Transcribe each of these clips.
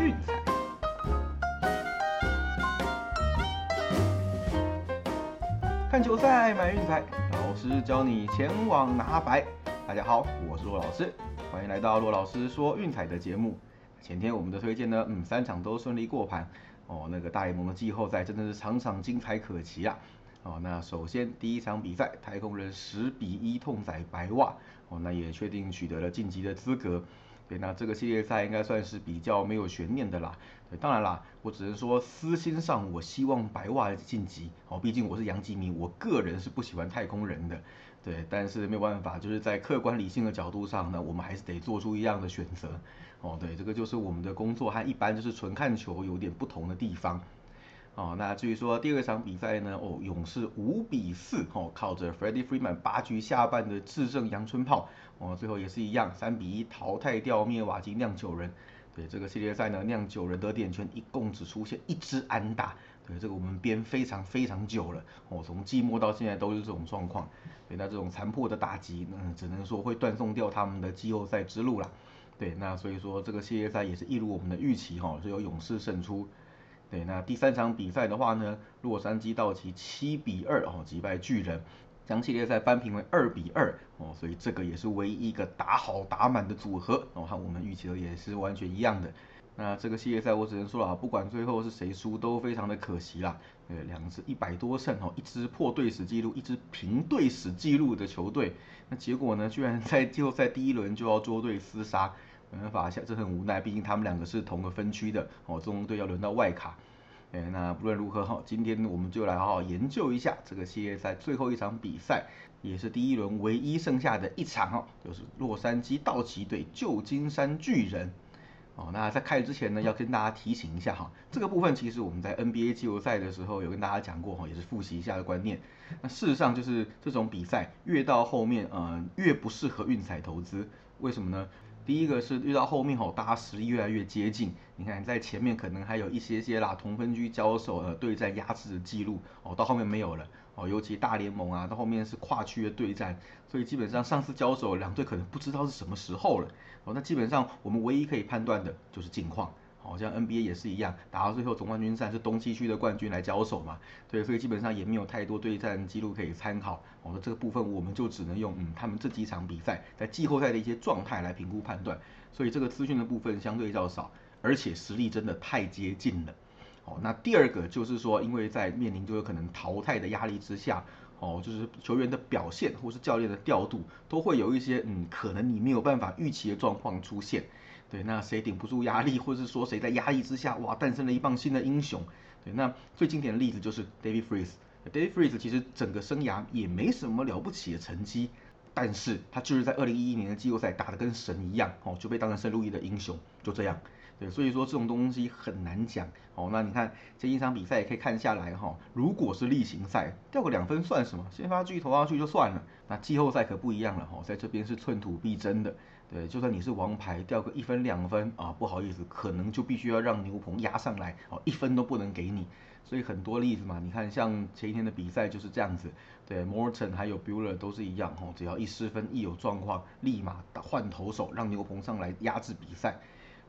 运彩，看球赛买运彩，老师教你前往拿白。大家好，我是骆老师，欢迎来到骆老师说运彩的节目。前天我们的推荐呢，嗯，三场都顺利过盘哦。那个大联盟的季后赛真的是场场精彩可期啊。哦，那首先第一场比赛，太空人十比一痛宰白袜，哦，那也确定取得了晋级的资格。对，那这个系列赛应该算是比较没有悬念的啦。对，当然啦，我只能说私心上我希望白袜晋级。哦，毕竟我是杨吉迷，我个人是不喜欢太空人的。对，但是没有办法，就是在客观理性的角度上呢，我们还是得做出一样的选择。哦，对，这个就是我们的工作和一般就是纯看球有点不同的地方。哦，那至于说第二场比赛呢，哦，勇士五比四，哦，靠着 Freddie Freeman 八局下半的制胜阳春炮，哦，最后也是一样，三比一淘汰掉灭瓦基酿酒人。对这个系列赛呢，酿酒人的点圈一共只出现一支安打，对这个我们编非常非常久了，哦，从季末到现在都是这种状况。对，那这种残破的打击，嗯，只能说会断送掉他们的季后赛之路了。对，那所以说这个系列赛也是一如我们的预期，哈，是有勇士胜出。对，那第三场比赛的话呢，洛杉矶道奇七比二哦击败巨人，将系列赛扳平为二比二哦，所以这个也是唯一一个打好打满的组合哦，和我们预期的也是完全一样的。那这个系列赛我只能说了啊，不管最后是谁输，都非常的可惜啦。对，两支一百多胜哦，一支破队史纪录，一支平队史纪录的球队，那结果呢，居然在季后赛第一轮就要捉对厮杀。没办法，这很无奈，毕竟他们两个是同个分区的哦。中队要轮到外卡，哎，那不论如何哈，今天我们就来好好研究一下这个系列赛最后一场比赛，也是第一轮唯一剩下的一场哦，就是洛杉矶道奇队旧金山巨人。哦，那在开始之前呢，要跟大家提醒一下哈，这个部分其实我们在 NBA 季后赛的时候有跟大家讲过哈，也是复习一下的观念。那事实上就是这种比赛越到后面，嗯，越不适合运彩投资，为什么呢？第一个是遇到后面吼，大家实力越来越接近。你看在前面可能还有一些些啦，同分区交手呃对战压制的记录哦，到后面没有了哦。尤其大联盟啊，到后面是跨区的对战，所以基本上上次交手两队可能不知道是什么时候了哦。那基本上我们唯一可以判断的就是近况。好像 NBA 也是一样，打到最后总冠军战是东西区的冠军来交手嘛，对，所以基本上也没有太多对战记录可以参考。我的这个部分我们就只能用嗯他们这几场比赛在季后赛的一些状态来评估判断，所以这个资讯的部分相对较少，而且实力真的太接近了。好，那第二个就是说，因为在面临就有可能淘汰的压力之下，哦，就是球员的表现或是教练的调度都会有一些嗯可能你没有办法预期的状况出现。对，那谁顶不住压力，或者是说谁在压力之下，哇，诞生了一棒新的英雄。对，那最经典的例子就是 David Freeze。David Freeze 其实整个生涯也没什么了不起的成绩，但是他就是在二零一一年的季后赛打得跟神一样，哦，就被当成圣路易的英雄，就这样。对，所以说这种东西很难讲。哦，那你看这一场比赛也可以看下来哈，如果是例行赛掉个两分算什么？先发巨投上去就算了。那季后赛可不一样了哈，在这边是寸土必争的。对，就算你是王牌，掉个一分两分啊，不好意思，可能就必须要让牛棚压上来哦，一分都不能给你。所以很多例子嘛，你看像前一天的比赛就是这样子，对，Morton 还有 Bueller 都是一样哦，只要一失分，一有状况，立马换投手，让牛棚上来压制比赛。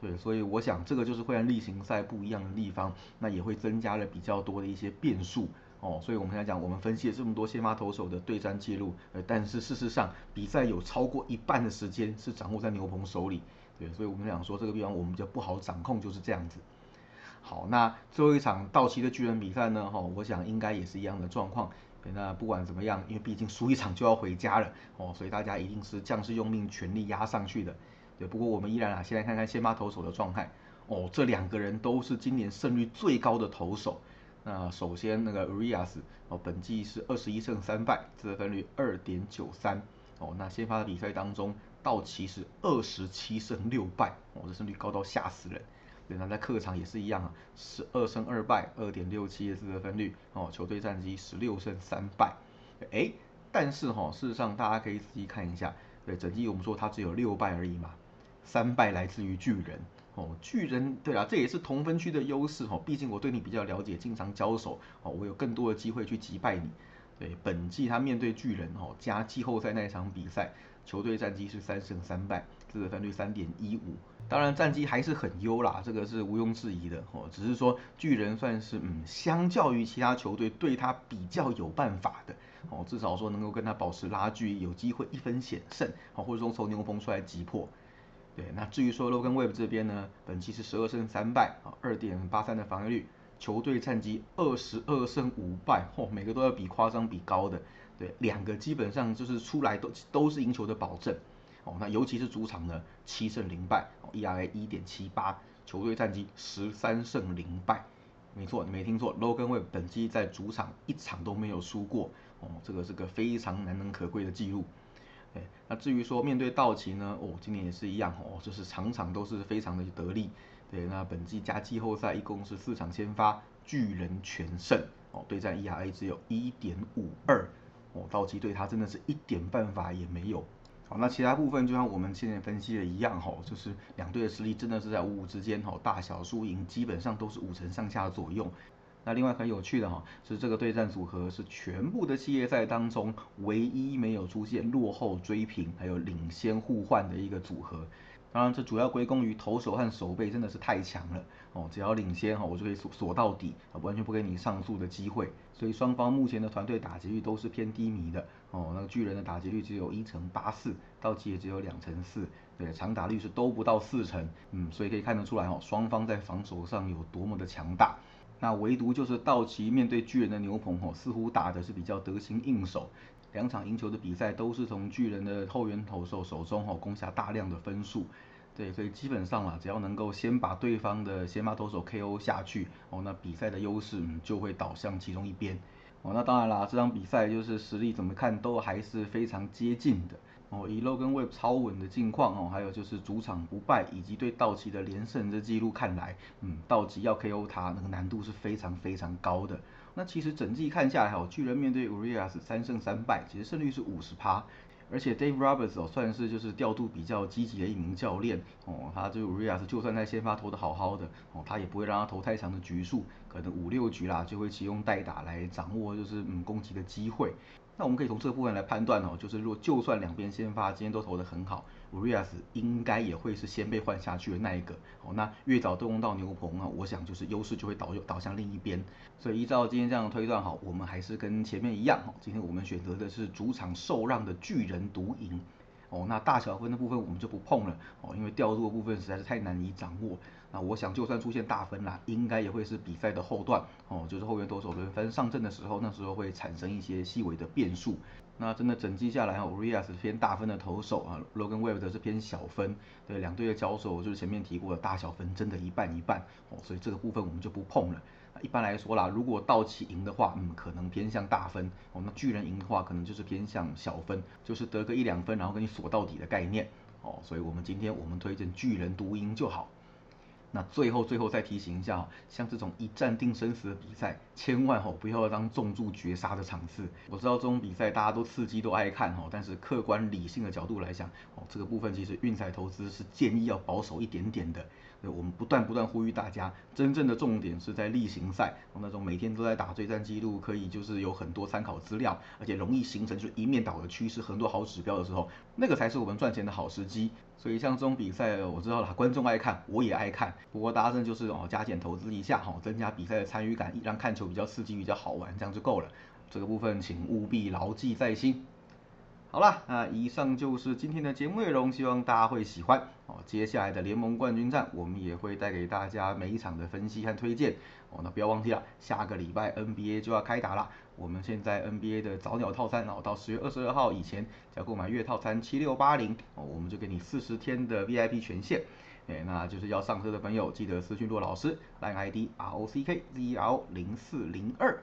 对，所以我想这个就是会让例行赛不一样的地方，那也会增加了比较多的一些变数。哦，所以我们来讲，我们分析了这么多先发投手的对战记录，呃，但是事实上比赛有超过一半的时间是掌握在牛棚手里，对，所以我们想说这个地方我们就不好掌控，就是这样子。好，那最后一场道奇的巨人比赛呢，哈，我想应该也是一样的状况。那不管怎么样，因为毕竟输一场就要回家了，哦，所以大家一定是将士用命，全力压上去的。对，不过我们依然啊，先来看看先发投手的状态。哦，这两个人都是今年胜率最高的投手。那首先那个 Urias 哦，本季是二十一胜三败，自得分率二点九三。哦，那先发的比赛当中，道奇是二十七胜六败，哦，这胜率高到吓死人。对，那在客场也是一样啊，十二胜二败，二点六七的得分率。哦，球队战绩十六胜三败。哎，但是哈，事实上大家可以仔细看一下，对，整季我们说他只有六败而已嘛，三败来自于巨人。哦，巨人对啊，这也是同分区的优势哦，毕竟我对你比较了解，经常交手哦，我有更多的机会去击败你。对，本季他面对巨人哦，加季后赛那一场比赛，球队战绩是三胜三败，自得分率三点一五。当然战绩还是很优啦，这个是毋庸置疑的哦。只是说巨人算是嗯，相较于其他球队对他比较有办法的哦，至少说能够跟他保持拉锯，有机会一分险胜哦，或者说从牛棚出来击破。对，那至于说 Logan Webb 这边呢，本期是十二胜三败啊，二点八三的防御率，球队战绩二十二胜五败，嚯，每个都要比夸张比高的，对，两个基本上就是出来都都是赢球的保证，哦，那尤其是主场呢，七胜零败，哦，ERA 一点七八，球队战绩十三胜零败，没错，你没听错，Logan Webb 本期在主场一场都没有输过，哦，这个是个非常难能可贵的记录。哎，那至于说面对道奇呢，哦，今年也是一样哦，就是场场都是非常的得力。对，那本季加季后赛一共是四场先发，巨人全胜哦，对战 ERA 只有一点五二哦，道奇对他真的是一点办法也没有。好，那其他部分就像我们现在分析的一样哈，就是两队的实力真的是在五五之间哈，大小输赢基本上都是五成上下左右。那另外很有趣的哈，是这个对战组合是全部的系列赛当中唯一没有出现落后追平，还有领先互换的一个组合。当然，这主要归功于投手和守备真的是太强了哦，只要领先哈，我就可以锁锁到底，完全不给你上诉的机会。所以双方目前的团队打击率都是偏低迷的哦。那个巨人的打击率只有一成八四，道奇也只有两成四，对，长打率是都不到四成，嗯，所以可以看得出来哦，双方在防守上有多么的强大。那唯独就是道奇面对巨人的牛棚吼，似乎打的是比较得心应手，两场赢球的比赛都是从巨人的后援投手手中吼攻下大量的分数，对，所以基本上啊，只要能够先把对方的先发投手 KO 下去哦，那比赛的优势就会倒向其中一边哦。那当然啦，这场比赛就是实力怎么看都还是非常接近的。哦，以 Logan Webb 超稳的近况哦，还有就是主场不败以及对道奇的连胜这记录看来，嗯，道奇要 KO 他那个难度是非常非常高的。那其实整季看下来，哦，巨人面对 Urias 三胜三败，其实胜率是五十趴，而且 Dave Roberts 哦算是就是调度比较积极的一名教练哦，他就 Urias 就算在先发投的好好的哦，他也不会让他投太长的局数，可能五六局啦就会启用代打来掌握就是嗯攻击的机会。那我们可以从这个部分来判断哦，就是如果就算两边先发今天都投得很好，Urias 应该也会是先被换下去的那一个。哦，那越早动用到牛棚啊，我想就是优势就会导导向另一边。所以依照今天这样的推断，好，我们还是跟前面一样，哈，今天我们选择的是主场受让的巨人独赢。哦，那大小分的部分我们就不碰了哦，因为调度的部分实在是太难以掌握。那我想就算出现大分啦，应该也会是比赛的后段哦，就是后援投手轮番上阵的时候，那时候会产生一些细微的变数。那真的整季下来哈，Urias 是偏大分的投手啊，Logan Webb 是偏小分。对，两队的交手就是前面提过的大小分真的一半一半哦，所以这个部分我们就不碰了。一般来说啦，如果道奇赢的话，嗯，可能偏向大分；哦，那巨人赢的话，可能就是偏向小分，就是得个一两分，然后给你锁到底的概念。哦，所以我们今天我们推荐巨人独赢就好。那最后最后再提醒一下，像这种一战定生死的比赛，千万吼不要当重注绝杀的场次。我知道这种比赛大家都刺激都爱看吼，但是客观理性的角度来讲，哦，这个部分其实运彩投资是建议要保守一点点的。我们不断不断呼吁大家，真正的重点是在例行赛，那种每天都在打对战记录，可以就是有很多参考资料，而且容易形成就一面倒的趋势，很多好指标的时候，那个才是我们赚钱的好时机。所以像这种比赛，我知道了，观众爱看，我也爱看。不过大家真就是哦，加减投资一下哈，增加比赛的参与感，让看球比较刺激，比较好玩，这样就够了。这个部分请务必牢记在心。好了，那以上就是今天的节目内容，希望大家会喜欢哦。接下来的联盟冠军战，我们也会带给大家每一场的分析和推荐哦。那不要忘记了，下个礼拜 NBA 就要开打了。我们现在 NBA 的早鸟套餐哦，到十月二十二号以前，只要购买月套餐七六八零哦，我们就给你四十天的 VIP 权限。哎，那就是要上车的朋友，记得私讯骆老师，line ID R O C K Z L 零四零二。